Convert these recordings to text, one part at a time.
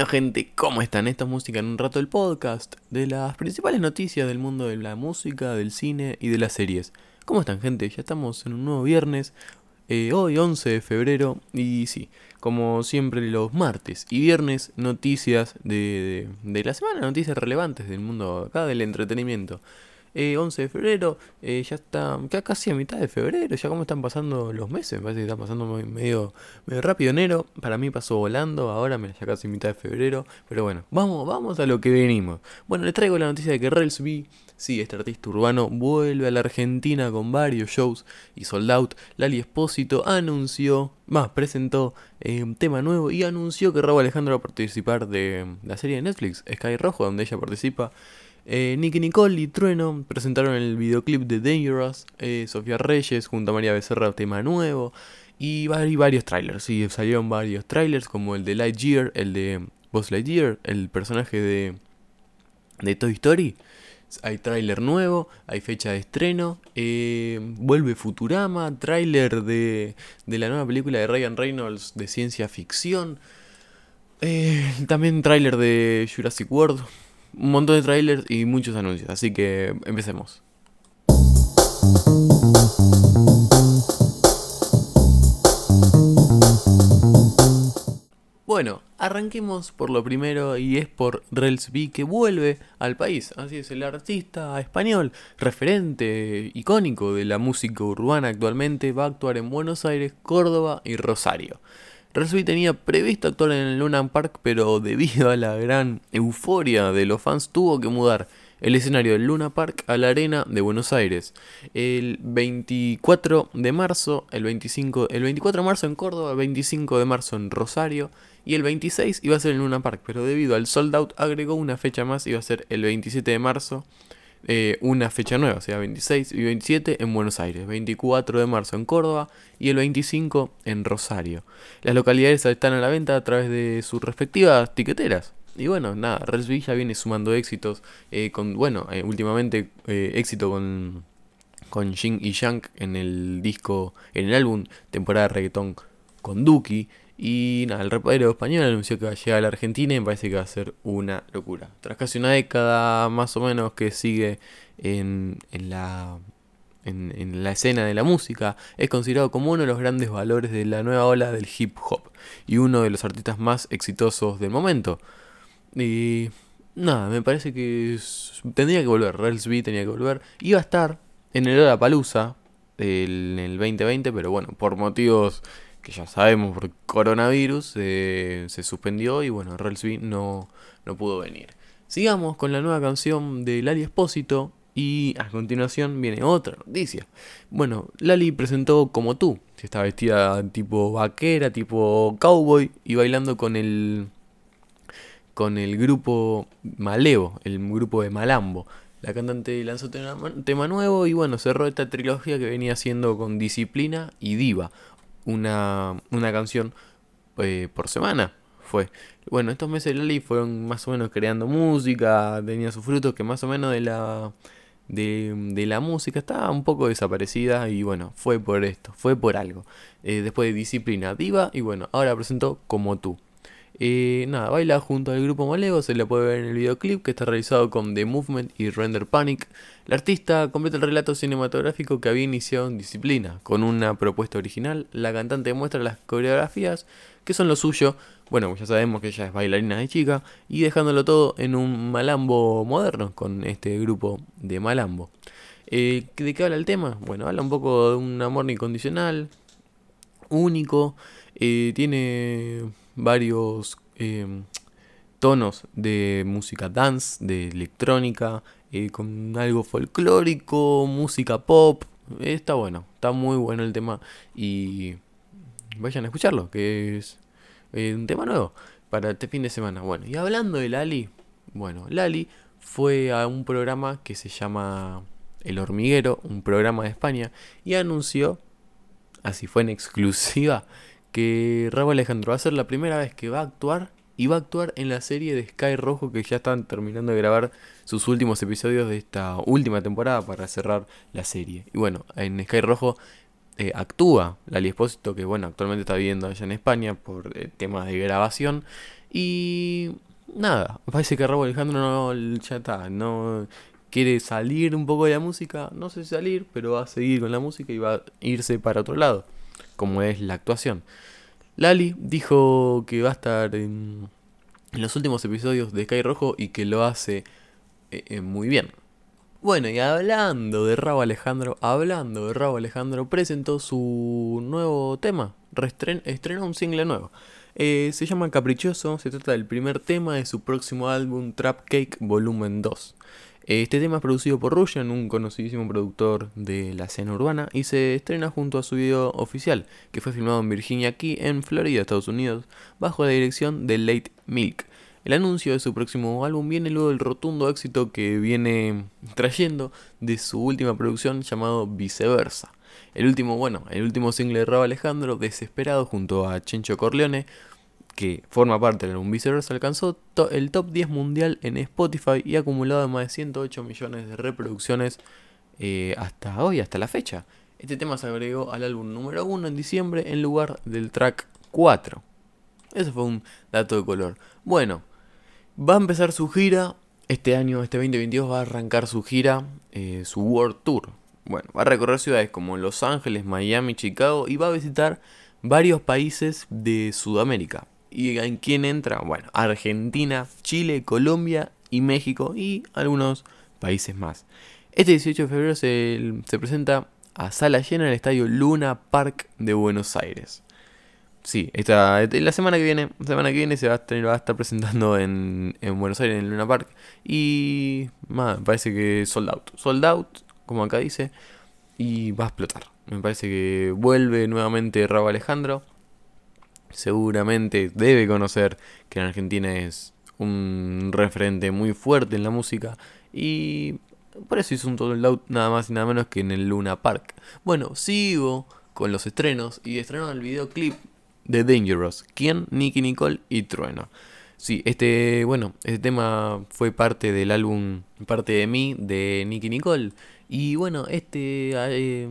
Bueno gente, ¿cómo están? Esta es música en un rato el podcast de las principales noticias del mundo de la música, del cine y de las series. ¿Cómo están gente? Ya estamos en un nuevo viernes, eh, hoy 11 de febrero y sí, como siempre los martes y viernes noticias de, de, de la semana, noticias relevantes del mundo acá del entretenimiento. 11 eh, de febrero, eh, ya está casi a mitad de febrero, ya como están pasando los meses, me parece que está pasando medio, medio rápido enero, para mí pasó volando, ahora me ya casi mitad de febrero, pero bueno, vamos, vamos a lo que venimos. Bueno, les traigo la noticia de que Rels B, sí, este artista urbano, vuelve a la Argentina con varios shows y sold out. Lali Espósito anunció, más, presentó eh, un tema nuevo y anunció que Raúl Alejandro va a participar de la serie de Netflix, Sky Rojo, donde ella participa. Eh, Nicky Nicole y Trueno presentaron el videoclip de Dangerous, eh, Sofía Reyes junto a María Becerra, tema nuevo, y varios trailers, sí, salieron varios trailers como el de Lightyear, el de Buzz Lightyear, el personaje de, de Toy Story. Hay tráiler nuevo, hay fecha de estreno, eh, vuelve Futurama, tráiler de, de la nueva película de Ryan Reynolds de ciencia ficción, también tráiler de Jurassic World, un montón de trailers y muchos anuncios. Así que empecemos. Bueno, arranquemos por lo primero y es por Rels B que vuelve al país. Así es, el artista español, referente icónico de la música urbana actualmente, va a actuar en Buenos Aires, Córdoba y Rosario. Relsby tenía previsto actuar en el Luna Park, pero debido a la gran euforia de los fans tuvo que mudar el escenario del Luna Park a la Arena de Buenos Aires. El 24 de marzo, el 25, el 24 de marzo en Córdoba, el 25 de marzo en Rosario y el 26 iba a ser en Luna Park, pero debido al sold out agregó una fecha más, iba a ser el 27 de marzo eh, una fecha nueva, o sea, 26 y 27 en Buenos Aires, 24 de marzo en Córdoba y el 25 en Rosario. Las localidades están a la venta a través de sus respectivas tiqueteras. Y bueno, nada, Relsby ya viene sumando éxitos eh, con, bueno, eh, últimamente éxito con, con Jin y Yang en el disco, en el álbum temporada de reggaetón con Duki. Y nada, el rapero español anunció que va a llegar a la Argentina y me parece que va a ser una locura. Tras casi una década más o menos que sigue en, en la, en, la escena de la música, es considerado como uno de los grandes valores de la nueva ola del hip hop y uno de los artistas más exitosos del momento. Y nada, me parece que tendría que volver, Rels B tenía que volver. Iba a estar en el Hora Palusa en el 2020, pero bueno, por motivos que ya sabemos por coronavirus, eh, se suspendió y bueno, Relsby no, no pudo venir. Sigamos con la nueva canción de Lali Espósito y a continuación viene otra noticia. Bueno, Lali presentó Como tú, que está vestida tipo vaquera, tipo cowboy y bailando con el con el grupo Malevo, el grupo de Malambo. La cantante lanzó un tema nuevo y bueno, cerró esta trilogía que venía haciendo con Disciplina y Diva una, una canción eh, por semana. Fue. Bueno, estos meses de Lali fueron más o menos creando música, tenía sus frutos que más o menos de la, de, de, la música estaba un poco desaparecida y bueno, fue por esto, fue por algo. Eh, después de Disciplina Diva y bueno, ahora presentó Como tú. Nada, baila junto al grupo Malevo, se la puede ver en el videoclip que está realizado con The Movement y Render Panic. La artista completa el relato cinematográfico que había iniciado en Disciplina. Con una propuesta original, la cantante muestra las coreografías que son lo suyo. Bueno, ya sabemos que ella es bailarina de chica y dejándolo todo en un malambo moderno con este grupo de malambo. Eh, ¿De qué habla el tema? Bueno, habla un poco de un amor incondicional, único, eh, tiene varios em, tonos de música dance, de electrónica, eh, con algo folclórico, música pop. Está bueno, está muy bueno el tema y vayan a escucharlo, que es eh, un tema nuevo para este fin de semana. Bueno, y hablando de Lali, bueno, Lali fue a un programa que se llama El Hormiguero, un programa de España, y anunció, así fue en exclusiva, que Raúl Alejandro va a ser la primera vez que va a actuar y va a actuar en la serie de Sky Rojo que ya están terminando de grabar sus últimos episodios de esta última temporada para cerrar la serie. Y bueno, en Sky Rojo eh, actúa Lali Espósito, que bueno, actualmente está viviendo allá en España por eh, temas de grabación. Y nada, parece que Raúl Alejandro no, ya está, no quiere salir un poco de la música, no sé si salir, pero va a seguir con la música y va a irse para otro lado, como es la actuación. Lali dijo que va a estar en, los últimos episodios de Sky Rojo y que lo hace eh, eh, muy bien. Bueno, y hablando de Rabo Alejandro, hablando de Rabo Alejandro, presentó su nuevo tema, estrenó un single nuevo. Eh, se llama Caprichoso, se trata del primer tema de su próximo álbum Trap Cake Volumen 2. Este tema es producido por Russian, un conocidísimo productor de la escena urbana, y se estrena junto a su video oficial, que fue filmado en Virginia Key, en Florida, Estados Unidos, bajo la dirección de Late Milk. El anuncio de su próximo álbum viene luego del rotundo éxito que viene trayendo de su última producción llamado Viceversa. El último, bueno, el último single de Rob Alejandro, Desesperado, junto a Chencho Corleone, que forma parte del álbum Viceversa, alcanzó el top 10 mundial en Spotify y ha acumulado más de 108 millones de reproducciones eh, hasta hoy, hasta la fecha. Este tema se agregó al álbum número 1 en diciembre en lugar del track 4. Eso fue un dato de color. Bueno, va a empezar su gira. Este año, este 2022, va a arrancar su gira, eh, su World Tour. Bueno, va a recorrer ciudades como Los Ángeles, Miami, Chicago y va a visitar varios países de Sudamérica. ¿Y en quién entra? Bueno, Argentina, Chile, Colombia y México y algunos países más. Este 18 de febrero se, presenta a sala llena en el estadio Luna Park de Buenos Aires. Sí, esta, la semana que viene, semana que viene se va a, estar presentando en, Buenos Aires, en Luna Park. Y me parece que sold out. Sold out, como acá dice. Y va a explotar. Me parece que vuelve nuevamente Rabo Alejandro seguramente debe conocer que en Argentina es un referente muy fuerte en la música y por eso hizo un total out nada más y nada menos que en el Luna Park. Bueno, sigo con los estrenos y estrenaron el videoclip de Dangerous, quien Nicky Nicole y Trueno. Sí, este, bueno, este tema fue parte del álbum Parte de mí de Nicky Nicole. Y bueno, este eh,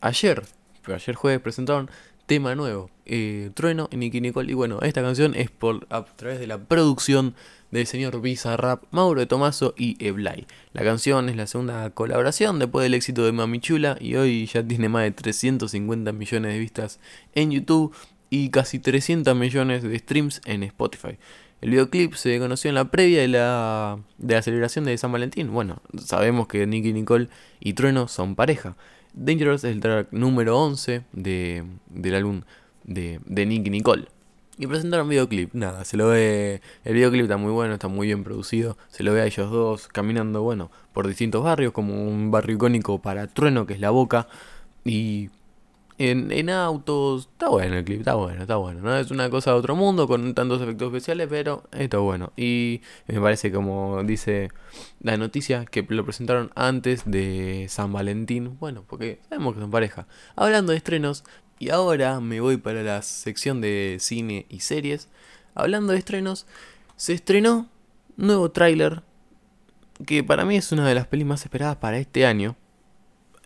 ayer, ayer jueves presentaron tema nuevo. Eh, Trueno y Nicky Nicole. Y bueno, esta canción es por a través de la producción del señor Rap, Mauro de Tomaso y Eblay. La canción es la segunda colaboración después del éxito de Mami Chula y hoy ya tiene más de 350 millones de vistas en YouTube y casi 300 millones de streams en Spotify. El videoclip se conoció en la previa de la, de la celebración de San Valentín. Bueno, sabemos que Nicky Nicole y Trueno son pareja. Dangerous es el track número 11 de, del álbum de, de Nicky Nicole. Y presentaron videoclip, nada, se lo ve, el videoclip está muy bueno, está muy bien producido, se lo ve a ellos dos caminando, bueno, por distintos barrios, como un barrio icónico para Trueno, que es La Boca, y en, autos. Está bueno el clip, está bueno, está bueno. No es una cosa de otro mundo con tantos efectos especiales, pero está bueno. Y me parece, como dice la noticia, que lo presentaron antes de San Valentín. Bueno, porque sabemos que son pareja. Hablando de estrenos, y ahora me voy para la sección de cine y series. Hablando de estrenos, se estrenó nuevo tráiler que para mí es una de las pelis más esperadas para este año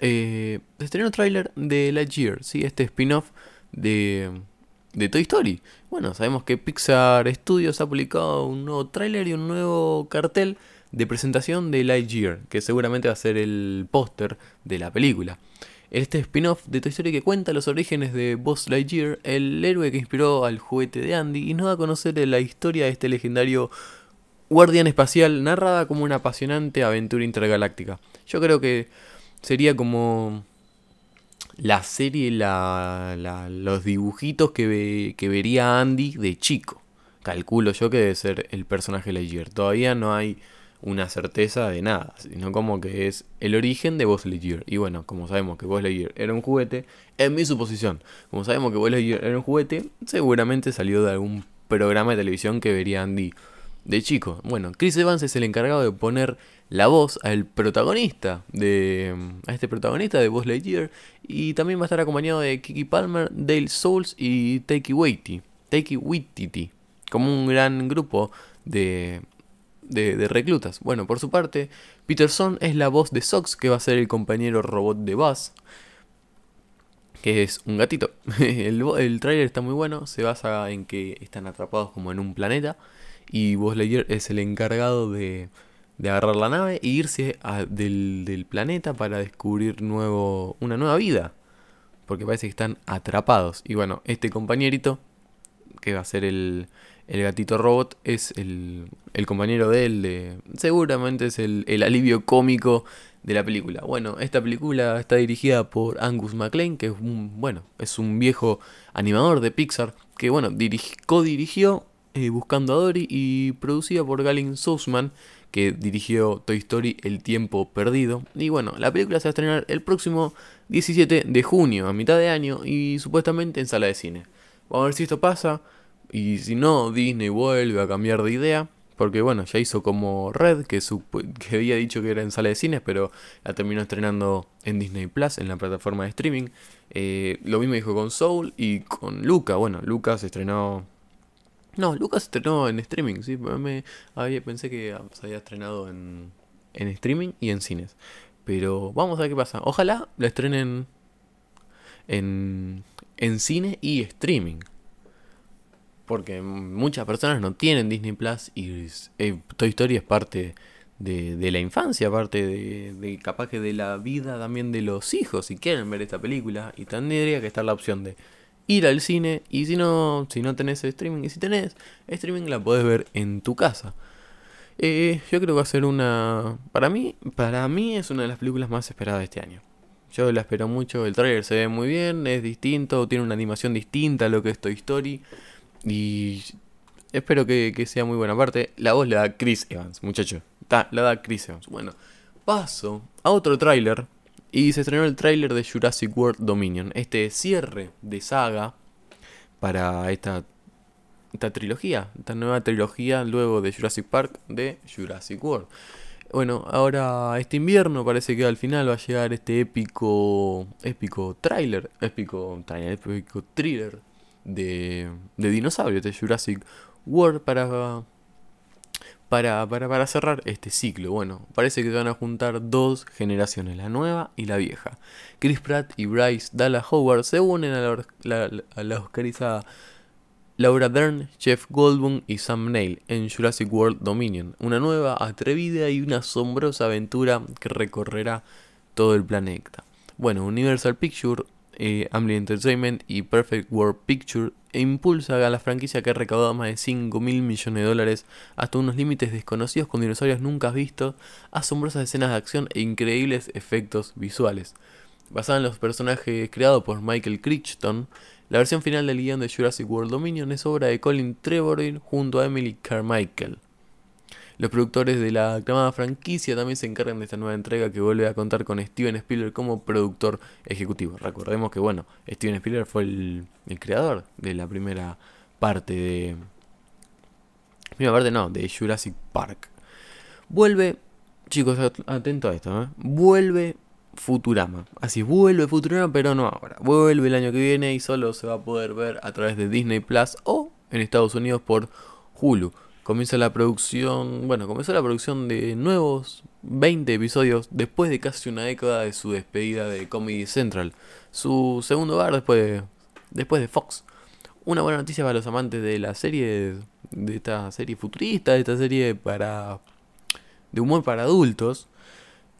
eh, estrenó tráiler de Lightyear, ¿sí? este spin-off de, de Toy Story. Bueno, sabemos que Pixar Studios ha publicado un nuevo tráiler y un nuevo cartel de presentación de Lightyear, que seguramente va a ser el póster de la película. Este spin-off de Toy Story que cuenta los orígenes de Buzz Lightyear, el héroe que inspiró al juguete de Andy, y nos da a conocer la historia de este legendario guardián espacial narrada como una apasionante aventura intergaláctica. Yo creo que sería como la serie, los dibujitos que, que vería Andy de chico. Calculo yo que debe ser el personaje Lightyear. Todavía no hay una certeza de nada, sino como que es el origen de Buzz Lightyear. Y bueno, como sabemos que Buzz Lightyear era un juguete, en mi suposición, como sabemos que Buzz Lightyear era un juguete, seguramente salió de algún programa de televisión que vería Andy de chico. Bueno, Chris Evans es el encargado de poner la voz al protagonista de a este protagonista de Buzz Lightyear y también va a estar acompañado de Kiki Palmer, Dale Souls y Taiki Waititi, Taiki Waititi, como un gran grupo de, de, reclutas. Bueno, por su parte, Peterson es la voz de Sox, que va a ser el compañero robot de Buzz. que es un gatito. el, el tráiler está muy bueno, se basa en que están atrapados como en un planeta y Buzz Lightyear es el encargado de, de agarrar la nave e irse del, del, planeta para descubrir nuevo, una nueva vida. Porque parece que están atrapados. Y bueno, este compañerito, que va a ser el, el gatito robot, es el, el compañero de él. De, seguramente es el, el alivio cómico de la película. Bueno, esta película está dirigida por Angus MacLean, que es un, bueno, es un viejo animador de Pixar, que bueno, co-dirigió eh, Buscando a Dory y producida por Galen Sussman, que dirigió Toy Story El tiempo perdido. Y bueno, la película se va a estrenar el próximo 17 de junio, a mitad de año, y supuestamente en sala de cine. Vamos a ver si esto pasa, y si no, Disney vuelve a cambiar de idea. Porque bueno, ya hizo como Red, que, que había dicho que era en sala de cines, pero la terminó estrenando en Disney Plus, en la plataforma de streaming. Eh, lo mismo dijo con Soul y con Luca. Bueno, Luca se estrenó no, Lucas estrenó en streaming, sí. Me, había, pensé que se había estrenado en, en streaming y en cines. Pero vamos a ver qué pasa. Ojalá la estrenen en, en cine y streaming. Porque muchas personas no tienen Disney Plus y eh, Toy Story es parte de, la infancia, parte de, de, capaz que de la vida también de los hijos si quieren ver esta película. Y tendría que estar la opción de ir al cine y si no, si no tenés streaming y si tenés streaming la podés ver en tu casa. Eh, yo creo que va a ser una... Para mí, para mí es una de las películas más esperadas de este año. Yo la espero mucho, el trailer se ve muy bien, es distinto, tiene una animación distinta a lo que es Toy Story. Y espero que, que sea muy buena. Aparte, la voz la da Chris Evans, muchacho. la da Chris Evans. Bueno, paso a otro tráiler y se estrenó el tráiler de Jurassic World Dominion, este cierre de saga para esta, esta trilogía, esta nueva trilogía luego de Jurassic Park de Jurassic World. Bueno, ahora este invierno parece que al final va a llegar este épico épico tráiler, épico tráiler, épico thriller de, dinosaurios de Jurassic World para para, para, cerrar este ciclo. Bueno, parece que se van a juntar dos generaciones, la nueva y la vieja. Chris Pratt y Bryce Dallas Howard se unen a la, a la oscarizada Laura Dern, Jeff Goldblum y Sam Neill en Jurassic World Dominion, una nueva, atrevida y una asombrosa aventura que recorrerá todo el planeta. Bueno, Universal Pictures eh, Amblin Entertainment y Perfect World Picture e impulsa a la franquicia que ha recaudado más de 5 mil millones de dólares hasta unos límites desconocidos con dinosaurios nunca vistos, asombrosas escenas de acción e increíbles efectos visuales. Basada en los personajes creados por Michael Crichton, la versión final del guion de Jurassic World Dominion es obra de Colin Trevorrow junto a Emily Carmichael. Los productores de la aclamada franquicia también se encargan de esta nueva entrega que vuelve a contar con Steven Spielberg como productor ejecutivo. Recordemos que, bueno, Steven Spielberg fue el, creador de la primera parte de... Primera parte no, de Jurassic Park. Vuelve, chicos, atento a esto, ¿eh? Vuelve Futurama. Así, vuelve Futurama, pero no ahora. Vuelve el año que viene y solo se va a poder ver a través de Disney Plus o en Estados Unidos por Hulu comienza la producción, bueno, comenzó la producción de nuevos 20 episodios después de casi una década de su despedida de Comedy Central, su segundo hogar después de, después de Fox. Una buena noticia para los amantes de la serie, de esta serie futurista, de esta serie para de humor para adultos.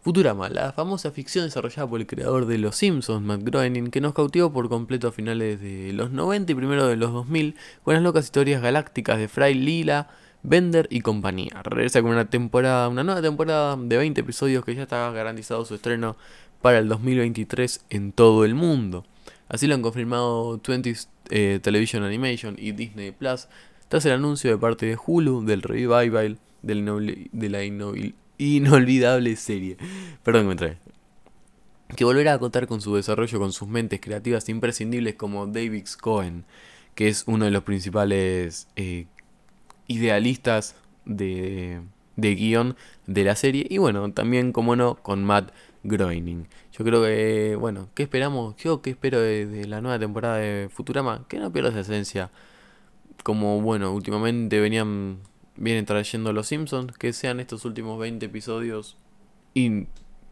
Futurama, la famosa ficción desarrollada por el creador de Los Simpsons, Matt Groening, que nos cautivó por completo a finales de los 90 y primero de los 2000, con las locas historias galácticas de Fry Lila, Bender y compañía. Regresa con una temporada, una nueva temporada de 20 episodios que ya está garantizado su estreno para el 2023 en todo el mundo. Así lo han confirmado 20 eh, Television Animation y Disney Plus tras el anuncio de parte de Hulu del revival de la inolvidable serie. Perdón que me Que volverá a contar con su desarrollo con sus mentes creativas imprescindibles como David Cohen, que es uno de los principales eh, idealistas de, de guion de la serie. Y bueno, también, como no, con Matt Groening. Yo creo que, bueno, ¿qué esperamos? Yo qué espero de, la nueva temporada de Futurama? Que no pierda esa esencia. Como, bueno, últimamente venían, vienen trayendo los Simpsons, que sean estos últimos 20 episodios y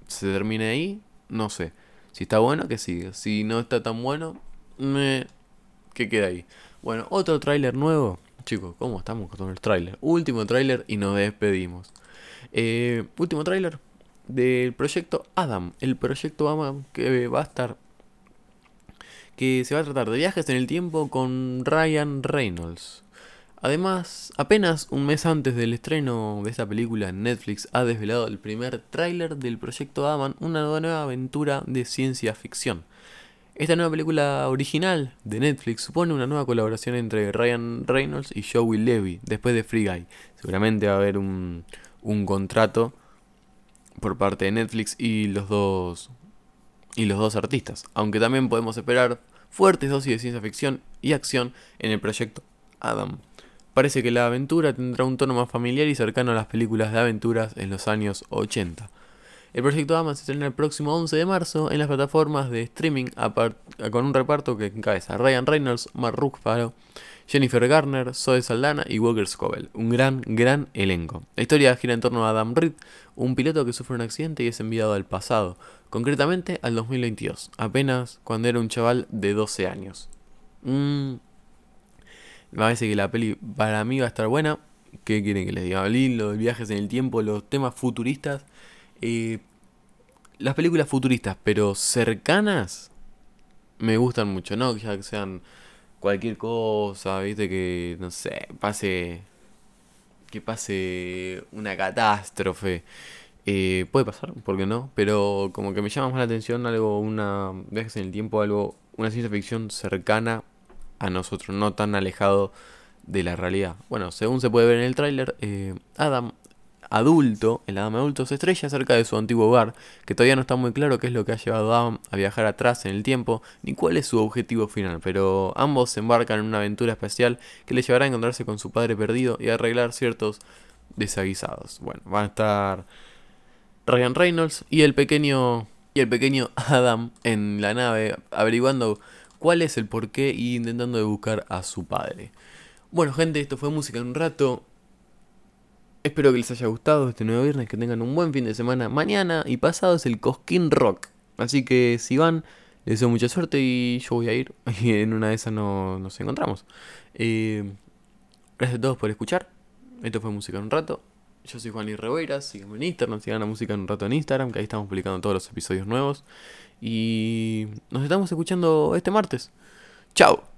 se termine ahí, no sé. Si está bueno, que siga. Si no está tan bueno, me... que queda ahí. Bueno, otro tráiler nuevo. Chicos, ¿cómo estamos con el tráiler? Último tráiler y nos despedimos. Eh, último tráiler del proyecto Adam. El proyecto Adam que va a estar... Que se va a tratar de viajes en el tiempo con Ryan Reynolds. Además, apenas un mes antes del estreno de esta película, Netflix ha desvelado el primer tráiler del proyecto Adam, una nueva aventura de ciencia ficción. Esta nueva película original de Netflix supone una nueva colaboración entre Ryan Reynolds y Joey Levy, después de Free Guy. Seguramente va a haber un, un contrato por parte de Netflix y los dos y los dos artistas, aunque también podemos esperar fuertes dosis de ciencia ficción y acción en el proyecto Adam. Parece que la aventura tendrá un tono más familiar y cercano a las películas de aventuras en los años 80. El proyecto Adam se estrena el próximo 11 de marzo en las plataformas de streaming con un reparto que encabeza Ryan Reynolds, Mark Ruffalo, Jennifer Garner, Zoe Saldana y Walker Scoville. Un gran, gran elenco. La historia gira en torno a Adam Reed, un piloto que sufre un accidente y es enviado al pasado, concretamente al 2022, apenas cuando era un chaval de 12 años. Mm, me parece que la peli para mí va a estar buena. ¿Qué quieren que les diga? Los viajes en el tiempo, los temas futuristas. Eh, las películas futuristas, pero cercanas, me gustan mucho, ¿no? Ya que sean cualquier cosa, viste, que, no sé, pase. Que pase una catástrofe. Eh, puede pasar, ¿por qué no? Pero como que me llama más la atención algo, una. Viajes en el tiempo, algo. Una ciencia ficción cercana a nosotros, no tan alejado de la realidad. Bueno, según se puede ver en el tráiler, eh, Adam adulto, el Adam adulto, se estrella cerca de su antiguo hogar, que todavía no está muy claro qué es lo que ha llevado a Adam a viajar atrás en el tiempo, ni cuál es su objetivo final, pero ambos se embarcan en una aventura especial que le llevará a encontrarse con su padre perdido y a arreglar ciertos desaguisados. Bueno, van a estar Ryan Reynolds y el pequeño y el pequeño Adam en la nave averiguando cuál es el porqué y intentando buscar a su padre. Bueno, gente, esto fue música en un rato. Espero que les haya gustado este nuevo viernes, que tengan un buen fin de semana. Mañana y pasado es el Cosquín Rock. Así que si van, les deseo mucha suerte y yo voy a ir. Y en una de esas no, nos encontramos. Eh, gracias a todos por escuchar. Esto fue Música en un Rato. Yo soy Juan y Reveras. Síganme en Instagram. Sigan la Música en un Rato en Instagram, que ahí estamos publicando todos los episodios nuevos. Y nos estamos escuchando este martes. Chao.